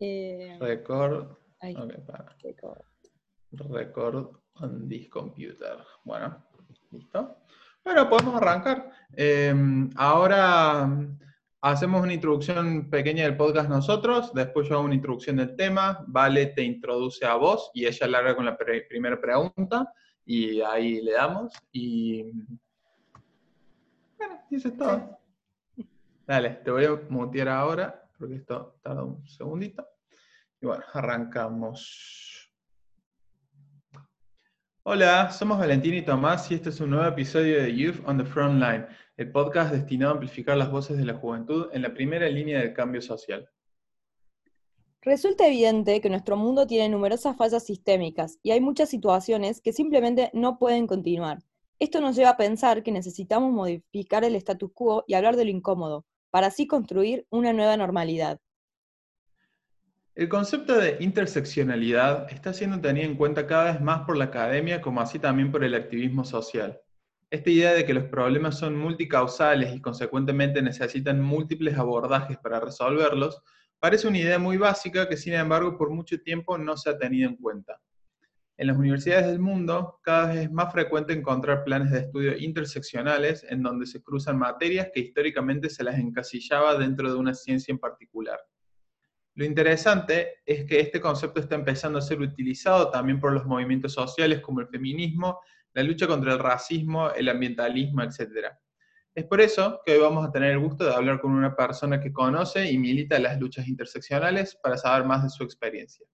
Eh, Record. ahí, ok, para. record. Record on this computer. Bueno, listo. Bueno, podemos arrancar. Eh, ahora mm, hacemos una introducción pequeña del podcast nosotros, después yo hago una introducción del tema, Vale te introduce a vos y ella larga con la pre- primera pregunta y ahí le damos y... Bueno, y eso es todo. Dale, te voy a mutear ahora porque esto tarda un segundito. Y bueno, arrancamos. Hola, somos Valentín y Tomás y este es un nuevo episodio de Youth on the Front Line, el podcast destinado a amplificar las voces de la juventud en la primera línea del cambio social. Resulta evidente que nuestro mundo tiene numerosas fallas sistémicas y hay muchas situaciones que simplemente no pueden continuar. Esto nos lleva a pensar que necesitamos modificar el status quo y hablar de lo incómodo, para así construir una nueva normalidad. El concepto de interseccionalidad está siendo tenido en cuenta cada vez más por la academia como así también por el activismo social. Esta idea de que los problemas son multicausales y consecuentemente necesitan múltiples abordajes para resolverlos parece una idea muy básica que sin embargo por mucho tiempo no se ha tenido en cuenta. En las universidades del mundo cada vez es más frecuente encontrar planes de estudio interseccionales en donde se cruzan materias que históricamente se las encasillaba dentro de una ciencia en particular. Lo interesante es que este concepto está empezando a ser utilizado también por los movimientos sociales como el feminismo, la lucha contra el racismo, el ambientalismo, etc. Es por eso que hoy vamos a tener el gusto de hablar con una persona que conoce y milita las luchas interseccionales para saber más de su experiencia.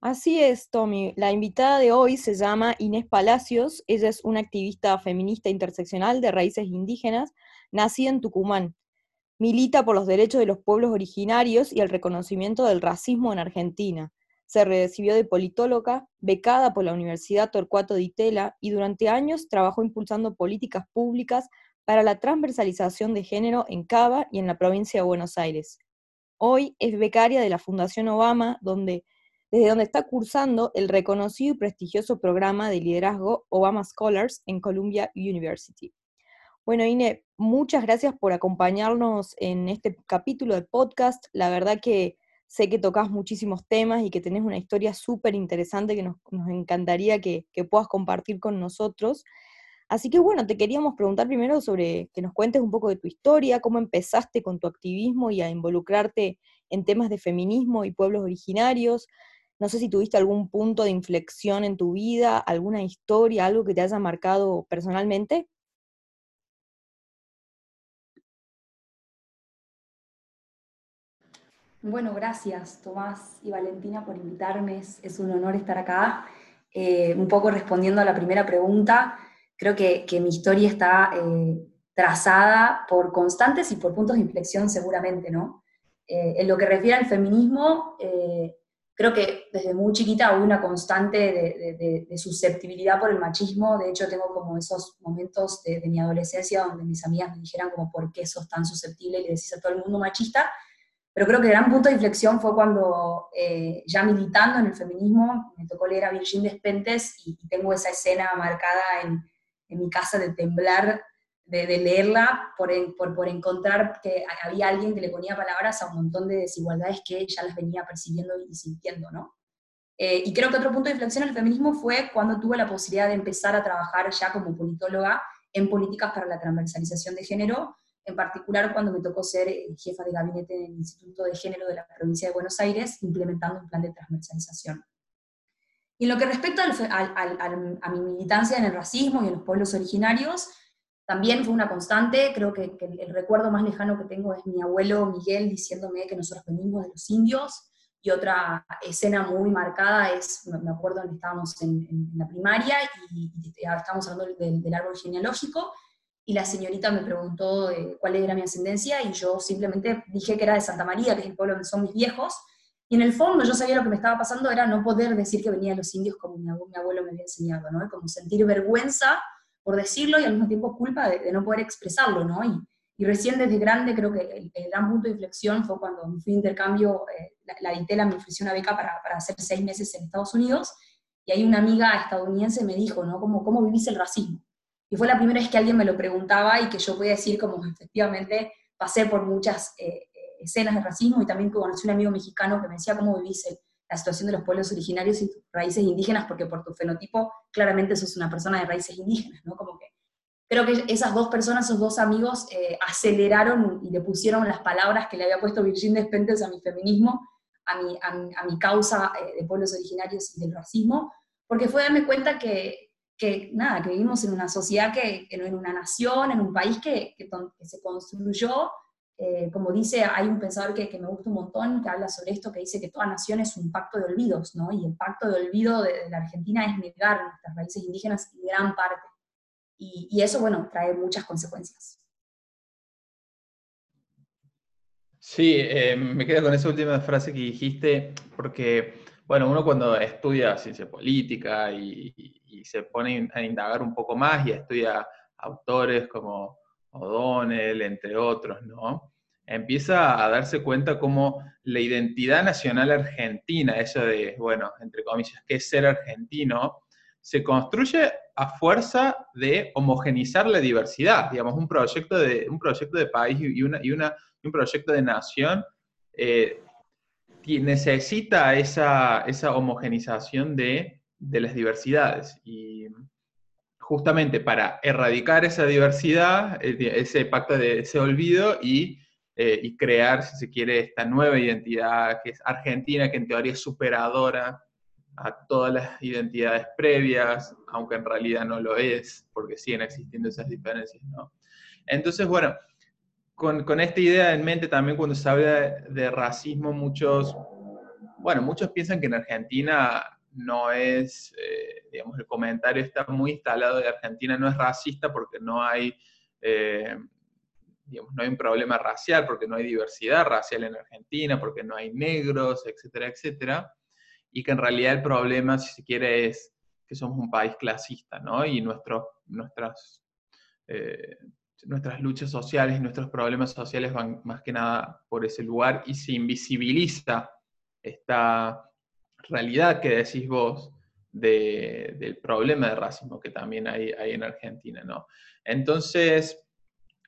Así es, Tommy. La invitada de hoy se llama Inés Palacios. Ella es una activista feminista interseccional de raíces indígenas, nacida en Tucumán. Milita por los derechos de los pueblos originarios y el reconocimiento del racismo en Argentina. Se recibió de politóloga, becada por la Universidad Torcuato Di Tella y durante años trabajó impulsando políticas públicas para la transversalización de género en Cava y en la provincia de Buenos Aires. Hoy es becaria de la Fundación Obama, donde desde donde está cursando el reconocido y prestigioso programa de liderazgo Obama Scholars en Columbia University. Bueno, Ine, muchas gracias por acompañarnos en este capítulo del podcast. La verdad que sé que tocas muchísimos temas y que tenés una historia súper interesante que nos, encantaría que puedas compartir con nosotros. Así que bueno, te queríamos preguntar primero sobre que nos cuentes un poco de tu historia, cómo empezaste con tu activismo y a involucrarte en temas de feminismo y pueblos originarios. No sé si tuviste algún punto de inflexión en tu vida, alguna historia, algo que te haya marcado personalmente. Bueno, gracias Tomás y Valentina por invitarme. Es, un honor estar acá. Eh, un poco respondiendo a la primera pregunta, creo que, que mi historia está eh, trazada por constantes y por puntos de inflexión seguramente, ¿no? Eh, en lo que refiere al feminismo, creo que desde muy chiquita hubo una constante de, de, de, susceptibilidad por el machismo. De hecho, tengo como esos momentos de, de mi adolescencia donde mis amigas me dijeran como, ¿por qué sos tan susceptible y le decís a todo el mundo machista? Pero creo que el gran punto de inflexión fue cuando, eh, ya militando en el feminismo, me tocó leer a Virgin Despentes y, y tengo esa escena marcada en, en mi casa de temblar, de, leerla, por, por, encontrar que había alguien que le ponía palabras a un montón de desigualdades que ya las venía percibiendo y sintiendo, ¿no? Eh, y creo que otro punto de inflexión en el feminismo fue cuando tuve la posibilidad de empezar a trabajar ya como politóloga en políticas para la transversalización de género, en particular cuando me tocó ser jefa de gabinete en el Instituto de Género de la provincia de Buenos Aires, implementando un plan de transversalización. Y en lo que respecta al, a mi militancia en el racismo y en los pueblos originarios, también fue una constante, creo que, que, el recuerdo más lejano que tengo es mi abuelo Miguel diciéndome que nosotros venimos de los indios, y otra escena muy marcada es, me acuerdo que estábamos en, en, la primaria y, y estábamos hablando del, del árbol genealógico, y la señorita me preguntó eh, cuál era mi ascendencia y yo simplemente dije que era de Santa María, que es el pueblo donde son mis viejos, y en el fondo yo sabía lo que me estaba pasando era no poder decir que venía de los indios como mi abuelo, mi abuelo me había enseñado, ¿no? Como sentir vergüenza por decirlo y al mismo tiempo culpa de, no poder expresarlo, ¿no? Y, y, recién desde grande creo que el, el, gran punto de inflexión fue cuando me fui de intercambio, eh, la, la Ditela me ofreció una beca para, hacer seis meses en Estados Unidos, y ahí una amiga estadounidense me dijo, ¿no? ¿Cómo, cómo vivís el racismo? Y fue la primera vez que alguien me lo preguntaba y que yo podía decir como efectivamente pasé por muchas eh, escenas de racismo y también conocí un amigo mexicano que me decía cómo vivís la situación de los pueblos originarios y raíces indígenas, porque por tu fenotipo claramente sos una persona de raíces indígenas, ¿no? Como que creo que esas dos personas, esos dos amigos, eh, aceleraron y le pusieron las palabras que le había puesto Virginia Despentes a mi feminismo, a mi, a mi, causa eh, de pueblos originarios y del racismo, porque fue darme cuenta que, que nada, que vivimos en una sociedad, que, en una nación, en un país que, que, se construyó, eh, como dice, hay un pensador que, me gusta un montón, que habla sobre esto, que dice que toda nación es un pacto de olvidos, ¿no? Y el pacto de olvido de, la Argentina es negar nuestras raíces indígenas en gran parte. Y, y eso, bueno, trae muchas consecuencias. Sí, eh, me quedo con esa última frase que dijiste, porque, bueno, uno cuando estudia ciencia política y, se pone a indagar un poco más y estudia autores como O'Donnell, entre otros, ¿no? Empieza a darse cuenta cómo la identidad nacional argentina, eso de, bueno, entre comillas, que es ser argentino, se construye a fuerza de homogenizar la diversidad, digamos, un proyecto de, un proyecto de país y, una, y una, un proyecto de nación eh, necesita esa, esa homogenización de de las diversidades. Y justamente para erradicar esa diversidad, eh, ese pacto de ese olvido y, eh, y, crear, si se quiere, esta nueva identidad que es argentina, que en teoría es superadora a todas las identidades previas, aunque en realidad no lo es, porque siguen existiendo esas diferencias. Entonces, bueno, con, con esta idea en mente también cuando se habla de racismo, muchos, bueno, muchos piensan que en Argentina no es, eh, digamos, el comentario está muy instalado de Argentina no es racista porque no hay, eh, digamos, no hay un problema racial, porque no hay diversidad racial en Argentina, porque no hay negros, etcétera, etcétera, y que en realidad el problema, si se quiere, es que somos un país clasista, ¿no? Y nuestros, nuestras, eh, nuestras luchas sociales y nuestros problemas sociales van más que nada por ese lugar y se invisibiliza esta realidad que decís vos del problema de racismo que también hay, hay en Argentina, ¿no? Entonces,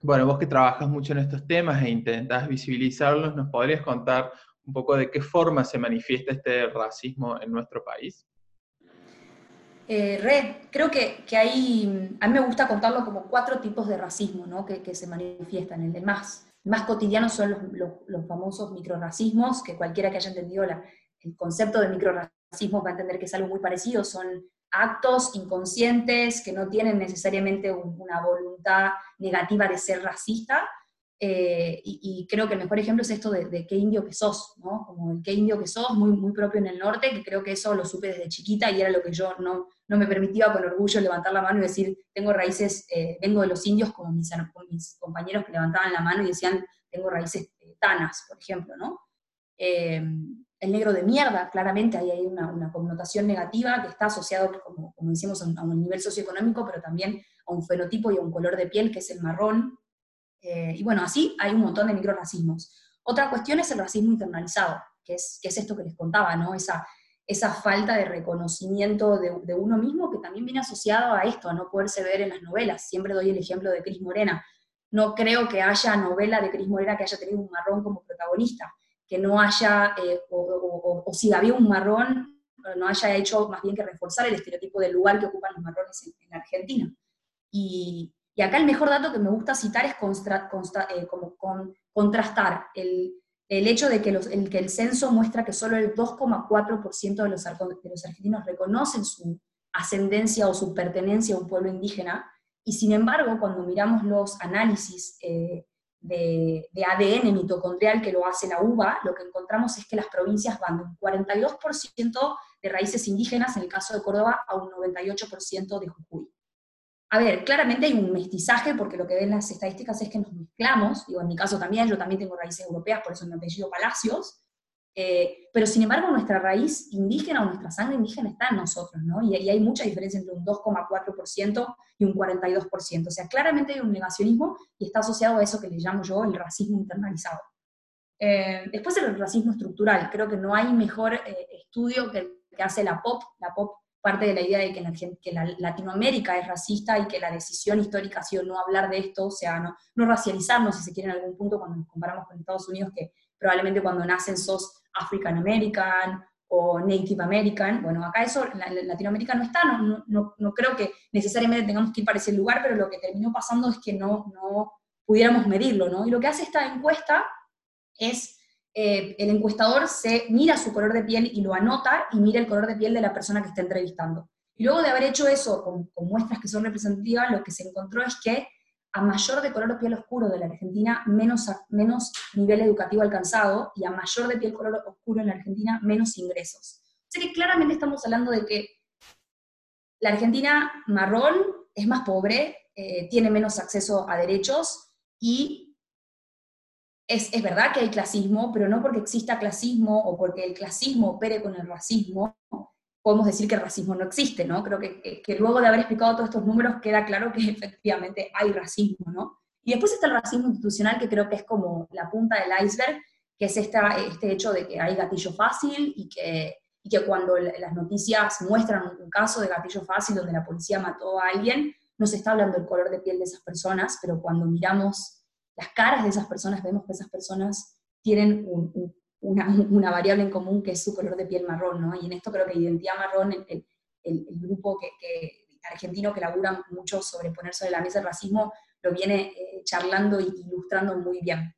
bueno, vos que trabajas mucho en estos temas e intentás visibilizarlos, ¿nos podrías contar un poco de qué forma se manifiesta este racismo en nuestro país? Eh, Red, creo que, que, a mí me gusta contarlo como cuatro tipos de racismo ¿no? que, se manifiestan. El, más, más cotidiano son los, los, famosos microracismos, que cualquiera que haya entendido el concepto de microracismo va a entender que es algo muy parecido, son actos inconscientes que no tienen necesariamente una voluntad negativa de ser racista, eh, y, creo que el mejor ejemplo es esto de, qué indio que sos, ¿no? Como el qué indio que sos, muy, muy propio en el norte, que creo que eso lo supe desde chiquita y era lo que yo no, no me permitía con orgullo levantar la mano y decir, tengo raíces, eh, vengo de los indios, como mis, mis, compañeros que levantaban la mano y decían, tengo raíces tanas, por ejemplo, ¿no? El negro de mierda, claramente ahí hay una, connotación negativa que está asociado, como, como a un, nivel socioeconómico, pero también a un fenotipo y a un color de piel que es el marrón. Eh, y bueno, así hay un montón de microracismos. Otra cuestión es el racismo internalizado, que es, esto que les contaba, ¿no? Esa, falta de reconocimiento de, uno mismo que también viene asociado a esto, a no poderse ver en las novelas. Siempre doy el ejemplo de Cris Morena. No creo que haya novela de Cris Morena que haya tenido un marrón como protagonista que no haya, eh, o, si había un marrón, no haya hecho más bien que reforzar el estereotipo del lugar que ocupan los marrones en, Argentina. Y, acá el mejor dato que me gusta citar es eh, como contrastar el, hecho de que, el, que el censo muestra que solo el 2,4% de los, de los argentinos reconocen su ascendencia o su pertenencia a un pueblo indígena, y sin embargo, cuando miramos los análisis eh, de, ADN mitocondrial que lo hace la UBA, lo que encontramos es que las provincias van de un 42% de raíces indígenas, en el caso de Córdoba, a un 98% de Jujuy. A ver, claramente hay un mestizaje, porque lo que ven las estadísticas es que nos mezclamos, digo, en mi caso también, yo también tengo raíces europeas, por eso mi apellido Palacios, eh, pero sin embargo nuestra raíz indígena o nuestra sangre indígena está en nosotros, ¿no? Y, hay mucha diferencia entre un 2,4% y un 42%. O sea, claramente hay un negacionismo y está asociado a eso que le llamo yo el racismo internalizado. Eh, después el racismo estructural. Creo que no hay mejor eh, estudio que que hace la POP. La POP parte de la idea de que, que la Latinoamérica es racista y que la decisión histórica ha sido no hablar de esto, o sea, no, no racializarnos, si se quiere, en algún punto cuando nos comparamos con Estados Unidos, que probablemente cuando nacen sos African American o Native American. Bueno, acá eso, en Latinoamérica no está, no, no, no, creo que necesariamente tengamos que ir para ese lugar, pero lo que terminó pasando es que no, no pudiéramos medirlo, ¿no? Y lo que hace esta encuesta es eh, el encuestador se mira su color de piel y lo anota y mira el color de piel de la persona que está entrevistando. Y luego de haber hecho eso con, muestras que son representativas, lo que se encontró es que a mayor de color piel oscuro de la Argentina, menos, menos nivel educativo alcanzado, y a mayor de piel color oscuro en la Argentina, menos ingresos. O sea que claramente estamos hablando de que la Argentina marrón es más pobre, eh, tiene menos acceso a derechos y es, verdad que hay clasismo, pero no porque exista clasismo o porque el clasismo opere con el racismo, podemos decir que el racismo no existe, ¿no? Creo que, luego de haber explicado todos estos números queda claro que efectivamente hay racismo, ¿no? Y después está el racismo institucional, que creo que es como la punta del iceberg, que es este hecho de que hay gatillo fácil y que, y que cuando las noticias muestran un caso de gatillo fácil donde la policía mató a alguien, no se está hablando del color de piel de esas personas, pero cuando miramos las caras de esas personas, vemos que esas personas tienen una, variable en común que es su color de piel marrón, ¿no? Y en esto creo que Identidad Marrón, el, grupo que, argentino que labura mucho sobre poner sobre la mesa el racismo, lo viene eh, charlando e ilustrando muy bien.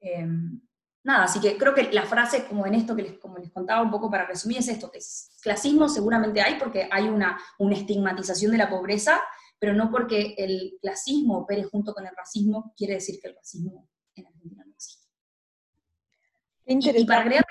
Em, nada, así que creo que la frase, como en esto que les, como les contaba un poco para resumir, es esto, que es, clasismo seguramente hay porque hay una, una estigmatización de la pobreza, pero no porque el clasismo opere junto con el racismo, quiere decir que el racismo en Argentina existe. Y, para agregar,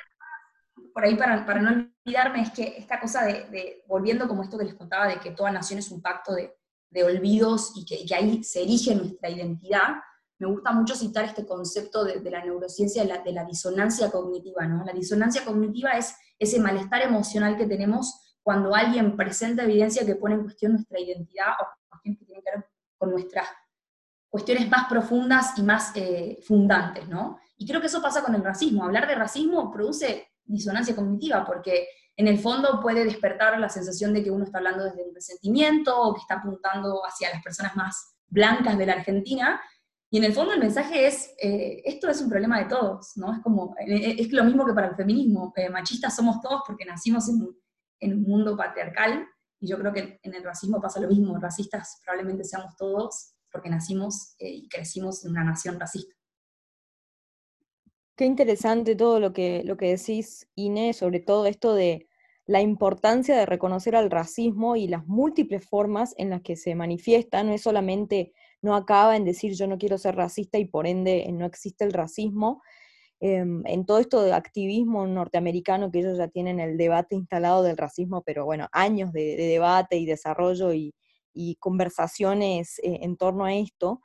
por ahí para, para, no olvidarme, es que esta cosa de, volviendo como esto que les contaba, de que toda nación es un pacto de, de olvidos y que, que, ahí se erige nuestra identidad, me gusta mucho citar este concepto de, de la neurociencia de la, de la, disonancia cognitiva. ¿no? La disonancia cognitiva es ese malestar emocional que tenemos cuando alguien presenta evidencia que pone en cuestión nuestra identidad o que tienen que ver con nuestras cuestiones más profundas y más eh, fundantes, ¿no? Y creo que eso pasa con el racismo. Hablar de racismo produce disonancia cognitiva, porque en el fondo puede despertar la sensación de que uno está hablando desde un resentimiento o que está apuntando hacia las personas más blancas de la Argentina. Y en el fondo el mensaje es, eh, esto es un problema de todos, ¿no? Es como, eh, es lo mismo que para el feminismo. machistas somos todos porque nacimos en, un mundo patriarcal y yo creo que en el racismo pasa lo mismo, racistas probablemente seamos todos porque nacimos eh, y crecimos en una nación racista. Qué interesante todo lo que, lo que decís, Inés, sobre todo esto de la importancia de reconocer al racismo y las múltiples formas en las que se manifiesta, no es solamente, no acaba en decir yo no quiero ser racista y por ende no existe el racismo, Em, en todo esto de activismo norteamericano, que ellos ya tienen el debate instalado del racismo, pero bueno, años de, debate y desarrollo y, conversaciones eh, en torno a esto,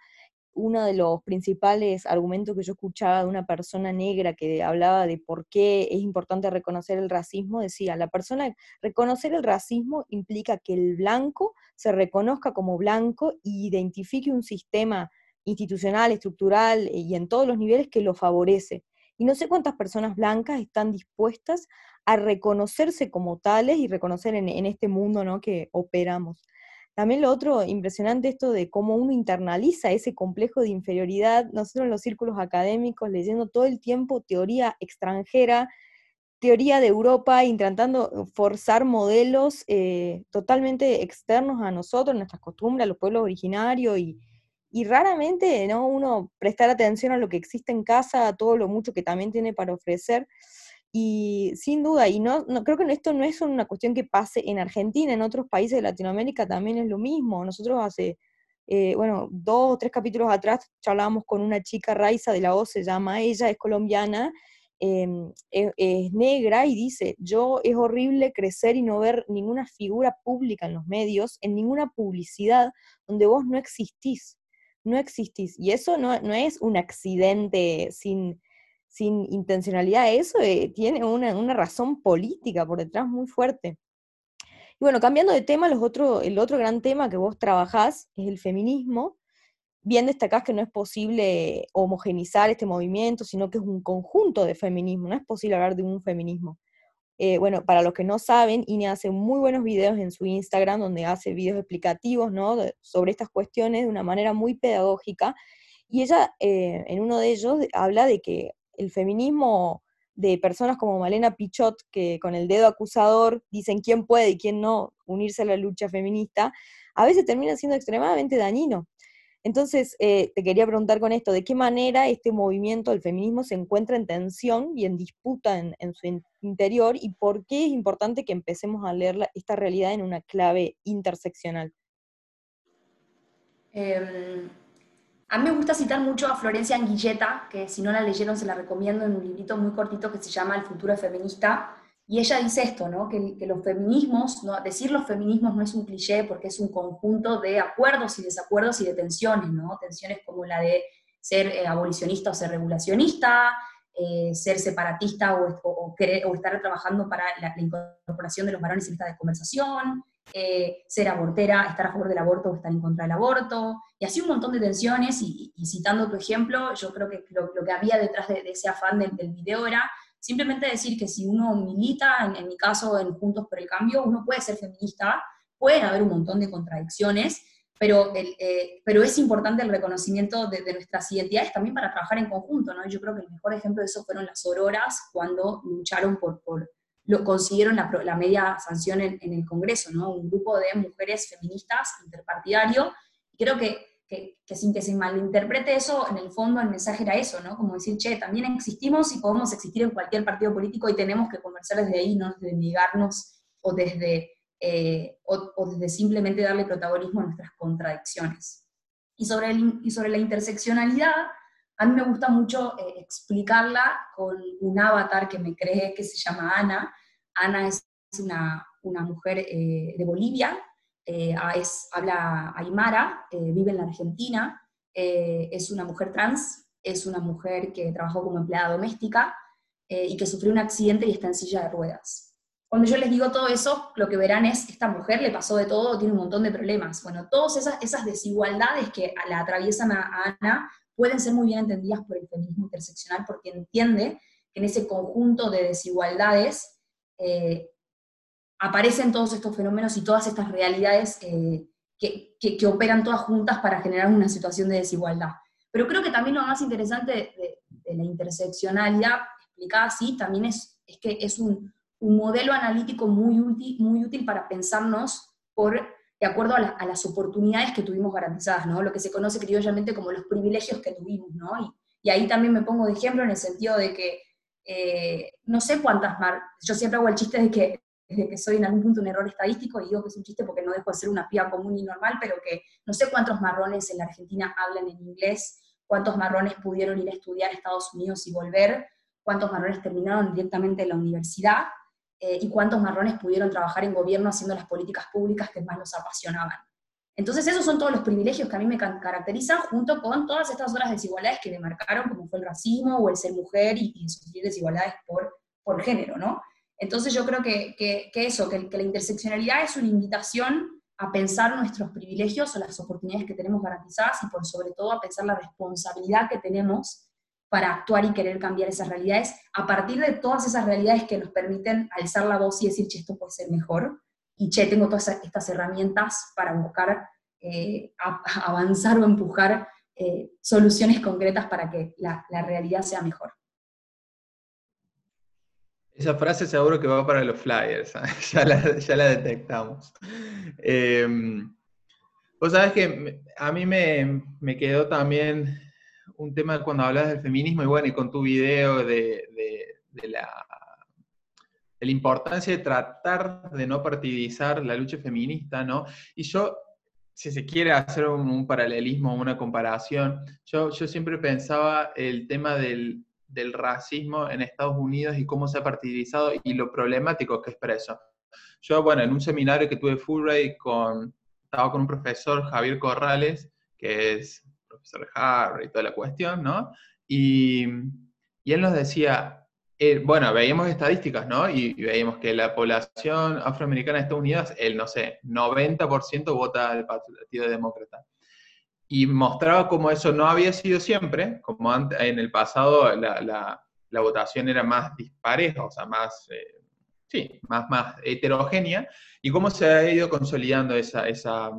uno de los principales argumentos que yo escuchaba de una persona negra que hablaba de por qué es importante reconocer el racismo, decía, la persona, reconocer el racismo implica que el blanco se reconozca como blanco y identifique un sistema institucional, estructural y en todos los niveles que lo favorece. Y no sé cuántas personas blancas están dispuestas a reconocerse como tales y reconocer en, este mundo ¿no? que operamos. También lo otro impresionante esto de cómo uno internaliza ese complejo de inferioridad, nosotros en los círculos académicos leyendo todo el tiempo teoría extranjera, teoría de Europa, intentando forzar modelos eh, totalmente externos a nosotros, nuestras costumbres, a los pueblos originarios y, y raramente ¿no? uno prestar atención a lo que existe en casa, a todo lo mucho que también tiene para ofrecer. Y sin duda, y no, no creo que esto no es una cuestión que pase en Argentina, en otros países de Latinoamérica también es lo mismo. Nosotros hace, eh, bueno, dos o tres capítulos atrás charlábamos con una chica Raiza de la O, se llama ella, es colombiana, em, es, es, negra y dice, yo es horrible crecer y no ver ninguna figura pública en los medios, en ninguna publicidad donde vos no existís no existís. Y eso no, es un accidente sin, sin intencionalidad, eso eh, tiene una, razón política por detrás muy fuerte. Y bueno, cambiando de tema, los otro, el otro gran tema que vos trabajás es el feminismo. Bien destacás que no es posible homogenizar este movimiento, sino que es un conjunto de feminismo, no es posible hablar de un feminismo. Eh, bueno, para los que no saben, Ine hace muy buenos videos en su Instagram, donde hace videos explicativos, ¿no? sobre estas cuestiones de una manera muy pedagógica. Y ella, eh, en uno de ellos, habla de que el feminismo de personas como Malena Pichot, que con el dedo acusador dicen quién puede y quién no unirse a la lucha feminista, a veces termina siendo extremadamente dañino. Entonces, eh, te quería preguntar con esto, ¿de qué manera este movimiento del feminismo se encuentra en tensión y en disputa en, su interior y por qué es importante que empecemos a leer esta realidad en una clave interseccional? Em, a mí me gusta citar mucho a Florencia Anguilleta, que si no la leyeron se la recomiendo en un librito muy cortito que se llama El futuro feminista, y ella dice esto, ¿no? que, los feminismos, ¿no? decir los feminismos no es un cliché porque es un conjunto de acuerdos y desacuerdos y de tensiones, ¿no? tensiones como la de ser eh, abolicionista o ser regulacionista, eh, ser separatista o, estar trabajando para la, incorporación de los varones en esta conversación, eh, ser abortera, estar a favor del aborto o estar en contra del aborto, y así un montón de tensiones, y, citando tu ejemplo, yo creo que lo, que había detrás de, ese afán del, del video era Simplemente decir que si uno milita, en, mi caso en Juntos por el Cambio, uno puede ser feminista, pueden haber un montón de contradicciones, pero, eh, pero es importante el reconocimiento de, nuestras identidades también para trabajar en conjunto, ¿no? Yo creo que el mejor ejemplo de eso fueron las auroras cuando lucharon por, por lo, consiguieron la, la media sanción en, en, el Congreso, ¿no? Un grupo de mujeres feministas interpartidario, creo que que, sin que se malinterprete eso, en el fondo el mensaje era eso, ¿no? Como decir, che, también existimos y podemos existir en cualquier partido político y tenemos que conversar desde ahí, no desde negarnos o desde, eh, o, desde simplemente darle protagonismo a nuestras contradicciones. Y sobre, el, y sobre la interseccionalidad, a mí me gusta mucho eh, explicarla con un avatar que me cree que se llama Ana. Ana es una, una mujer eh, de Bolivia eh, es, habla aymara, eh, vive en la Argentina, eh, es una mujer trans, es una mujer que trabajó como empleada doméstica y que sufrió un accidente y está en silla de ruedas. Cuando yo les digo todo eso, lo que verán es, esta mujer le pasó de todo, tiene un montón de problemas. Bueno, todas esas, esas desigualdades que la atraviesan a, Ana pueden ser muy bien entendidas por el feminismo interseccional porque entiende que en ese conjunto de desigualdades aparecen todos estos fenómenos y todas estas realidades eh, que, que, operan todas juntas para generar una situación de desigualdad. Pero creo que también lo más interesante de, la interseccionalidad, explicada así, también es, es que es un, un, modelo analítico muy útil, muy útil para pensarnos por, de acuerdo a, a, las oportunidades que tuvimos garantizadas, ¿no? lo que se conoce criollamente como los privilegios que tuvimos. ¿no? Y, y ahí también me pongo de ejemplo en el sentido de que eh, no sé cuántas más, yo siempre hago el chiste de que desde que soy en algún punto un error estadístico, y digo que es un chiste porque no dejo de ser una piba común y normal, pero que no sé cuántos marrones en la Argentina hablan en inglés, cuántos marrones pudieron ir a estudiar a Estados Unidos y volver, cuántos marrones terminaron directamente en la universidad, eh, y cuántos marrones pudieron trabajar en gobierno haciendo las políticas públicas que más los apasionaban. Entonces esos son todos los privilegios que a mí me caracterizan, junto con todas estas otras desigualdades que demarcaron, como fue el racismo o el ser mujer y, y sufrir desigualdades por, por género, ¿no? Entonces yo creo que, eso, que, la interseccionalidad es una invitación a pensar nuestros privilegios o las oportunidades que tenemos garantizadas y por sobre todo a pensar la responsabilidad que tenemos para actuar y querer cambiar esas realidades a partir de todas esas realidades que nos permiten alzar la voz y decir, che, esto puede ser mejor, y che, tengo todas estas herramientas para buscar eh, avanzar o empujar eh, soluciones concretas para que la realidad sea mejor. Esa frase seguro que va para los flyers, ya, la, detectamos. Eh, Vos sabés que a mí me, quedó también un tema cuando hablas del feminismo y bueno, y con tu video de, la, importancia de tratar de no partidizar la lucha feminista, ¿no? Y yo, si se quiere hacer un, paralelismo, una comparación, yo, yo siempre pensaba el tema del, del racismo en Estados Unidos y cómo se ha partidizado y lo problemático que es preso. Yo, bueno, en un seminario que tuve Fulbright con, estaba con un profesor, Javier Corrales, que es profesor de Harvard y toda la cuestión, ¿no? Y, y él nos decía, eh, bueno, veíamos estadísticas, ¿no? Y, veíamos que la población afroamericana de Estados Unidos, el, no sé, 90% vota al Partido Demócrata y mostraba cómo eso no había sido siempre, como antes, en el pasado la, la, votación era más dispareja, o sea, más, eh, sí, más, más heterogénea, y cómo se ha ido consolidando esa, esa,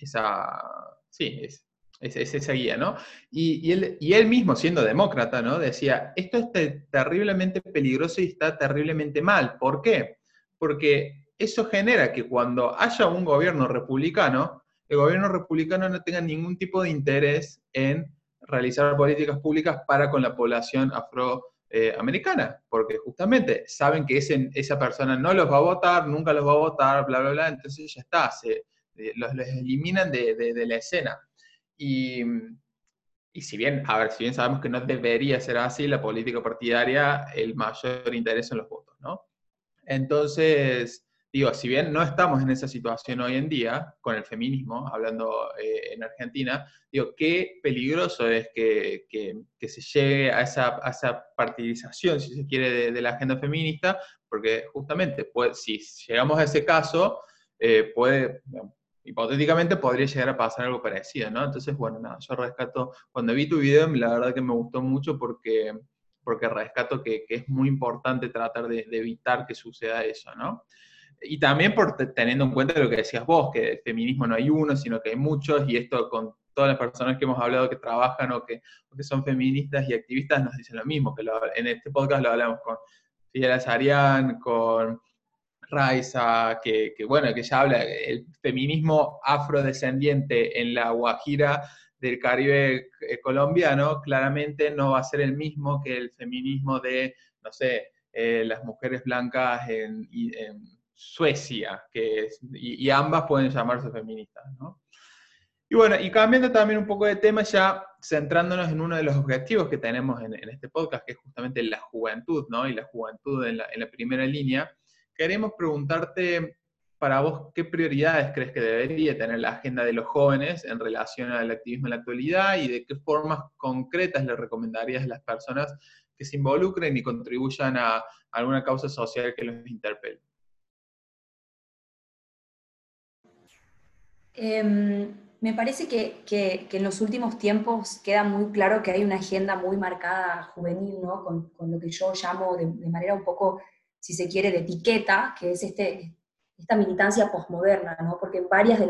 esa sí, es, es, esa guía, ¿no? Y, él, mismo, siendo demócrata, ¿no? Decía, esto es terriblemente peligroso y está terriblemente mal. ¿Por qué? Porque eso genera que cuando haya un gobierno republicano, el gobierno republicano no tenga ningún tipo de interés en realizar políticas públicas para con la población afroamericana, porque justamente saben que esa persona no los va a votar, nunca los va a votar, bla, bla, bla, entonces ya está, se, eh, los, eliminan de la escena. Y, y si bien, a ver, si bien sabemos que no debería ser así, la política partidaria, el mayor interés en los votos, ¿no? Entonces, digo, si bien no estamos en esa situación hoy en día, con el feminismo, hablando eh, en Argentina, digo, qué peligroso es que, que, se llegue a esa, a esa, partidización, si se quiere, de, la agenda feminista, porque justamente, pues, si llegamos a ese caso, eh, puede, hipotéticamente podría llegar a pasar algo parecido, ¿no? Entonces, bueno, nada, yo rescato, cuando vi tu video, la verdad que me gustó mucho porque, porque rescato que, es muy importante tratar de, evitar que suceda eso, ¿no? Y también por teniendo en cuenta lo que decías vos, que el feminismo no hay uno, sino que hay muchos, y esto con todas las personas que hemos hablado que trabajan o que, que son feministas y activistas nos dicen lo mismo, que en este podcast lo hablamos con Fidel Azarian, con Raiza, que, bueno, que ya habla, el feminismo afrodescendiente en la Guajira del Caribe eh, colombiano claramente no va a ser el mismo que el feminismo de, no sé, eh, las mujeres blancas en, Suecia, que y, ambas pueden llamarse feministas, ¿no? Y bueno, y cambiando también un poco de tema, ya centrándonos en uno de los objetivos que tenemos en, este podcast, que es justamente la juventud, ¿no? Y la juventud en la, en la primera línea queremos preguntarte para vos qué prioridades crees que debería tener la agenda de los jóvenes en relación al activismo en la actualidad y de qué formas concretas le recomendarías a las personas que se involucren y contribuyan a alguna causa social que los interpele. Em, me parece que, en los últimos tiempos queda muy claro que hay una agenda muy marcada juvenil, ¿no? con, lo que yo llamo de manera un poco si se quiere, de etiqueta, que es este, esta militancia posmoderna, ¿no? porque varias de,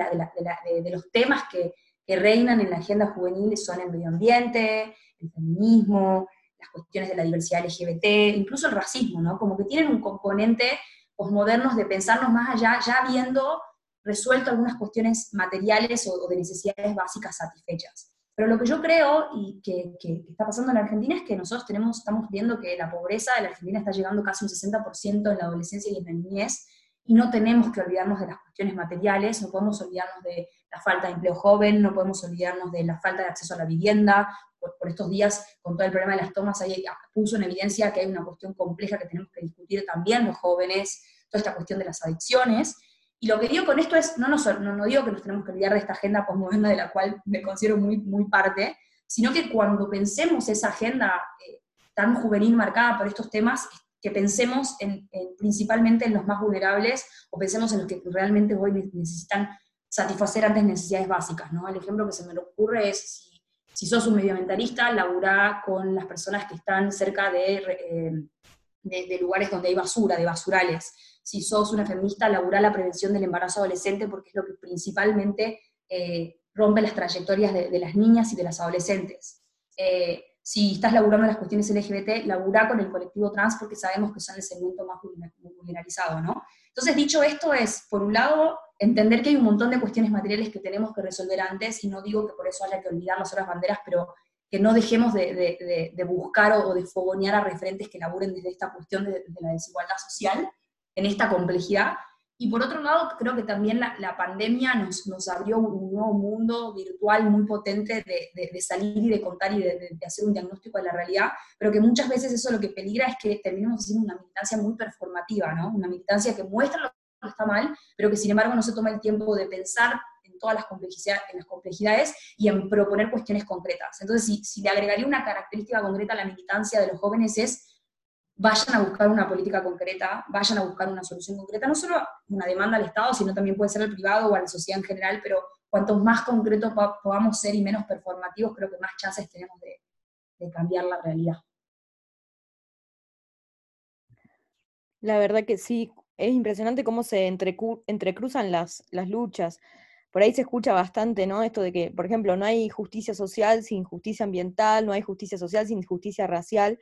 de, los temas que, reinan en la agenda juvenil son el medio ambiente, el feminismo, las cuestiones de la diversidad LGBT, incluso el racismo, ¿no? como que tienen un componente posmodernos de pensarnos más allá, ya habiendo resuelto algunas cuestiones materiales o de necesidades básicas satisfechas. Pero lo que yo creo y que, está pasando en la Argentina es que nosotros tenemos, estamos viendo que la pobreza de la Argentina está llegando casi un 60% en la adolescencia y en la niñez, y no tenemos que olvidarnos de las cuestiones materiales, no podemos olvidarnos de la falta de empleo joven, no podemos olvidarnos de la falta de acceso a la vivienda. Por, por estos días, con todo el problema de las tomas, ahí puso en evidencia que hay una cuestión compleja que tenemos que discutir también los jóvenes, toda esta cuestión de las adicciones. Y lo que digo con esto es, no, no, no digo que nos tenemos que olvidar de esta agenda postmoderna de la cual me considero muy, muy parte, sino que cuando pensemos esa agenda eh, tan juvenil marcada por estos temas, que pensemos en, principalmente en los más vulnerables o pensemos en los que realmente hoy necesitan satisfacer antes necesidades básicas. ¿no? El ejemplo que se me ocurre es si, si sos un medioambientalista, laburá con las personas que están cerca de, eh, de, de lugares donde hay basura, de basurales si sos una feminista, laburar la prevención del embarazo adolescente porque es lo que principalmente eh, rompe las trayectorias de, las niñas y de las adolescentes. Eh, si estás laburando las cuestiones LGBT, laburá con el colectivo trans porque sabemos que son el segmento más vulneralizado, ¿no? Entonces, dicho esto es, por un lado, entender que hay un montón de cuestiones materiales que tenemos que resolver antes, y no digo que por eso haya que olvidar las otras banderas, pero que no dejemos de, buscar o, de fogonear a referentes que laburen desde esta cuestión de, la desigualdad social, en esta complejidad. Y por otro lado, creo que también la, pandemia nos, nos, abrió un nuevo mundo virtual muy potente de, de, salir y de contar y de, hacer un diagnóstico de la realidad, pero que muchas veces eso lo que peligra es que terminemos haciendo una militancia muy performativa, ¿no? Una militancia que muestra lo que está mal, pero que sin embargo no se toma el tiempo de pensar en todas las complejidades, las complejidades y en proponer cuestiones concretas. Entonces, si, si le agregaría una característica concreta a la militancia de los jóvenes es vayan a buscar una política concreta, vayan a buscar una solución concreta, no solo una demanda al Estado, sino también puede ser al privado o a la sociedad en general, pero cuanto más concretos podamos ser y menos performativos, creo que más chances tenemos de, cambiar la realidad. La verdad que sí, es impresionante cómo se entrecruzan las, las luchas. Por ahí se escucha bastante, ¿no? Esto de que, por ejemplo, no hay justicia social sin justicia ambiental, no hay justicia social sin justicia racial.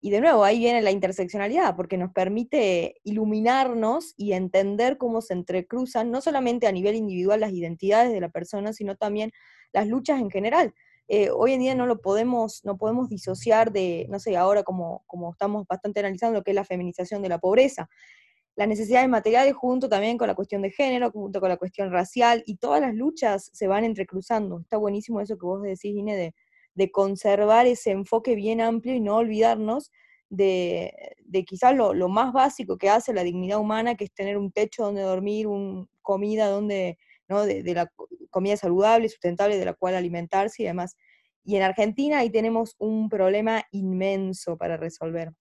Y de nuevo, ahí viene la interseccionalidad, porque nos permite iluminarnos y entender cómo se entrecruzan, no solamente a nivel individual las identidades de la persona, sino también las luchas en general. Eh, hoy en día no lo podemos, no podemos disociar de, no sé, ahora como, como estamos bastante analizando lo que es la feminización de la pobreza. Las necesidades materiales junto también con la cuestión de género, junto con la cuestión racial, y todas las luchas se van entrecruzando. Está buenísimo eso que vos decís, Ine, de, conservar ese enfoque bien amplio y no olvidarnos de, de quizás lo, lo, más básico que hace la dignidad humana, que es tener un techo donde dormir, un, comida donde, ¿no? de, de la comida saludable, sustentable, de la cual alimentarse y demás. Y en Argentina ahí tenemos un problema inmenso para resolver.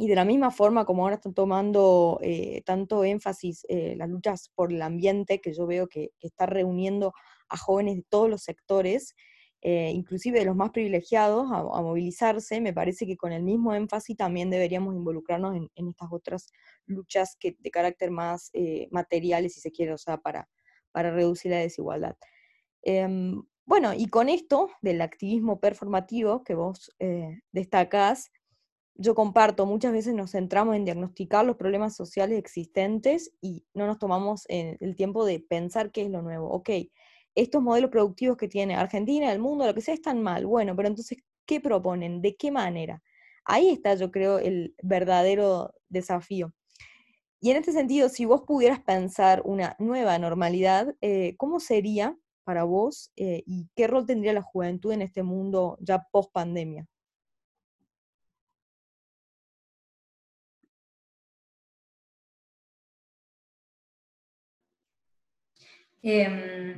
Y de la misma forma como ahora están tomando eh, tanto énfasis eh, las luchas por el ambiente, que yo veo que, que, está reuniendo a jóvenes de todos los sectores, eh, inclusive de los más privilegiados, a, a, movilizarse, me parece que con el mismo énfasis también deberíamos involucrarnos en, estas otras luchas que, de carácter más materiales, si se quiere, o sea, para, para reducir la desigualdad. Eh, bueno, y con esto del activismo performativo que vos destacás, yo comparto, muchas veces nos centramos en diagnosticar los problemas sociales existentes y no nos tomamos el tiempo de pensar qué es lo nuevo. Ok, estos modelos productivos que tiene Argentina, el mundo, lo que sea, están mal. Bueno, pero entonces, ¿qué proponen? ¿De qué manera? Ahí está, yo creo, el verdadero desafío. Y en este sentido, si vos pudieras pensar una nueva normalidad, eh, ¿cómo sería para vos eh, y qué rol tendría la juventud en este mundo ya post pandemia? Eh,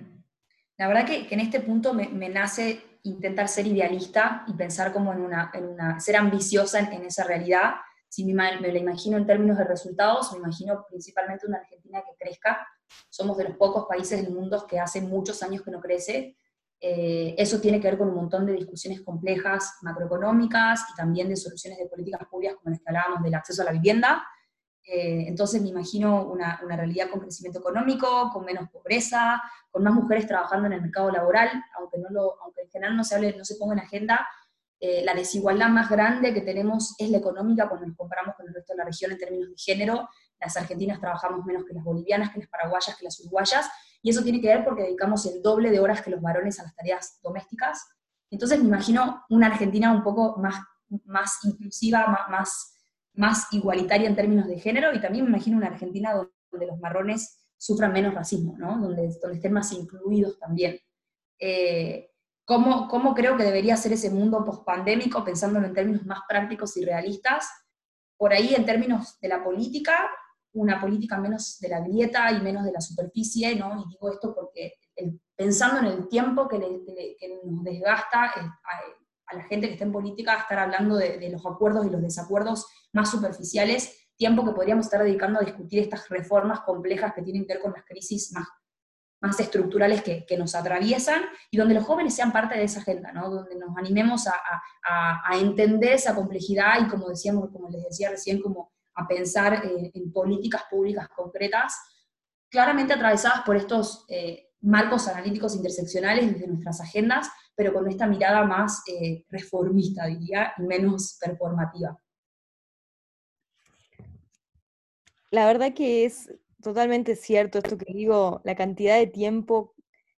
la verdad que, que, en este punto me, me, nace intentar ser idealista y pensar como en una, en una ser ambiciosa en, en esa realidad si me, me, la imagino en términos de resultados, me imagino principalmente una Argentina que crezca. Somos de los pocos países del mundo que hace muchos años que no crece. Eh, eso tiene que ver con un montón de discusiones complejas macroeconómicas y también de soluciones de políticas públicas, como las que hablábamos del acceso a la vivienda. Eh, entonces me imagino una, una, realidad con crecimiento económico, con menos pobreza, con más mujeres trabajando en el mercado laboral, aunque, no lo, aunque en general no se, no se ponga en agenda, eh, la desigualdad más grande que tenemos es la económica cuando nos comparamos con el resto de la región en términos de género. Las argentinas trabajamos menos que las bolivianas, que las paraguayas, que las uruguayas, y eso tiene que ver porque dedicamos el doble de horas que los varones a las tareas domésticas. Entonces me imagino una Argentina un poco más, más inclusiva, más, más igualitaria en términos de género, y también me imagino una Argentina donde los marrones sufran menos racismo, ¿no? donde, donde estén más incluidos también. Eh, ¿Cómo, ¿Cómo, creo que debería ser ese mundo pospandémico, pensándolo en términos más prácticos y realistas? Por ahí, en términos de la política, una política menos de la grieta y menos de la superficie, ¿no? Y digo esto porque el, pensando en el tiempo que, le, que, que nos desgasta eh, a, a, la gente que está en política estar hablando de, los acuerdos y los desacuerdos más superficiales, tiempo que podríamos estar dedicando a discutir estas reformas complejas que tienen que ver con las crisis más más estructurales que, nos atraviesan y donde los jóvenes sean parte de esa agenda, ¿no? donde nos animemos a, a, a entender esa complejidad y como decíamos, como les decía recién, como a pensar eh, en políticas públicas concretas, claramente atravesadas por estos eh, marcos analíticos interseccionales desde nuestras agendas, pero con esta mirada más eh, reformista, diría, y menos performativa. La verdad que es totalmente cierto esto que digo, la cantidad de tiempo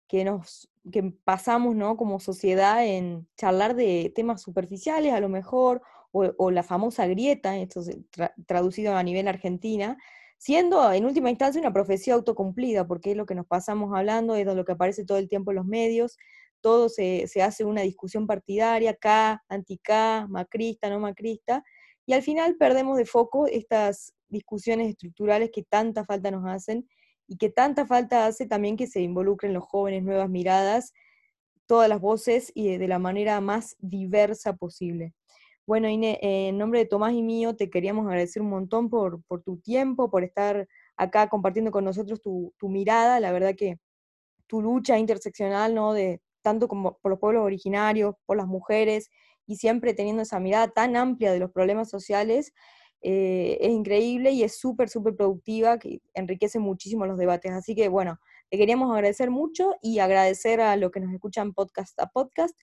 que nos que pasamos, ¿no? Como sociedad en charlar de temas superficiales, a lo mejor, o, o la famosa grieta, esto tra traducido a nivel argentina, siendo en última instancia una profecía autocumplida, porque es lo que nos pasamos hablando, es lo que aparece todo el tiempo en los medios, todo se, se hace una discusión partidaria, K, anti-K, macrista, no macrista, y al final perdemos de foco estas discusiones estructurales que tanta falta nos hacen y que tanta falta hace también que se involucren los jóvenes, nuevas miradas, todas las voces y de la manera más diversa posible. Bueno, Ine, en nombre de Tomás y mío, te queríamos agradecer un montón por, por tu tiempo, por estar acá compartiendo con nosotros tu, tu, mirada. La verdad que tu lucha interseccional, ¿no? De, tanto como por los pueblos originarios, por las mujeres, y siempre teniendo esa mirada tan amplia de los problemas sociales, eh, es increíble y es súper, súper productiva, que enriquece muchísimo los debates. Así que bueno, te queríamos agradecer mucho y agradecer a los que nos escuchan podcast a podcast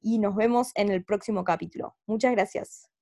y nos vemos en el próximo capítulo. Muchas gracias.